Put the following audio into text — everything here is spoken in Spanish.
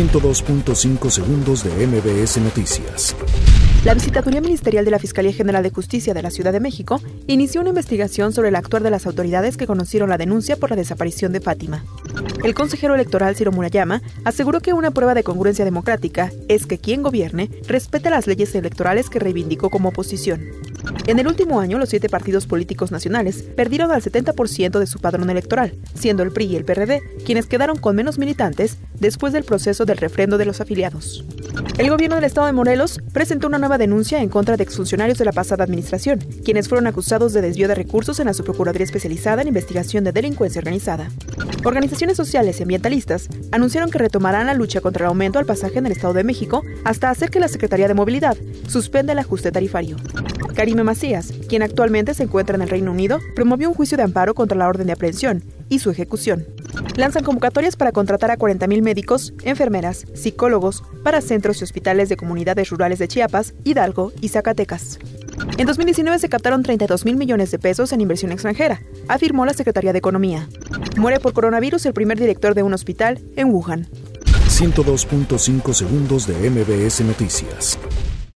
102.5 segundos de MBS Noticias. La Visitaduría Ministerial de la Fiscalía General de Justicia de la Ciudad de México inició una investigación sobre el actuar de las autoridades que conocieron la denuncia por la desaparición de Fátima. El consejero electoral Ciro Murayama aseguró que una prueba de congruencia democrática es que quien gobierne respete las leyes electorales que reivindicó como oposición. En el último año, los siete partidos políticos nacionales perdieron al 70% de su padrón electoral, siendo el PRI y el PRD quienes quedaron con menos militantes después del proceso del refrendo de los afiliados. El gobierno del estado de Morelos presentó una nueva denuncia en contra de exfuncionarios de la pasada administración, quienes fueron acusados de desvío de recursos en la subprocuraduría especializada en investigación de delincuencia organizada. Organizaciones sociales y ambientalistas anunciaron que retomarán la lucha contra el aumento al pasaje en el Estado de México hasta hacer que la Secretaría de Movilidad suspenda el ajuste tarifario. Karime Macías, quien actualmente se encuentra en el Reino Unido, promovió un juicio de amparo contra la orden de aprehensión y su ejecución. Lanzan convocatorias para contratar a 40.000 médicos, enfermeras, psicólogos para centros y hospitales de comunidades rurales de Chiapas, Hidalgo y Zacatecas. En 2019 se captaron 32 mil millones de pesos en inversión extranjera, afirmó la Secretaría de Economía. Muere por coronavirus el primer director de un hospital en Wuhan. 102.5 segundos de MBS Noticias.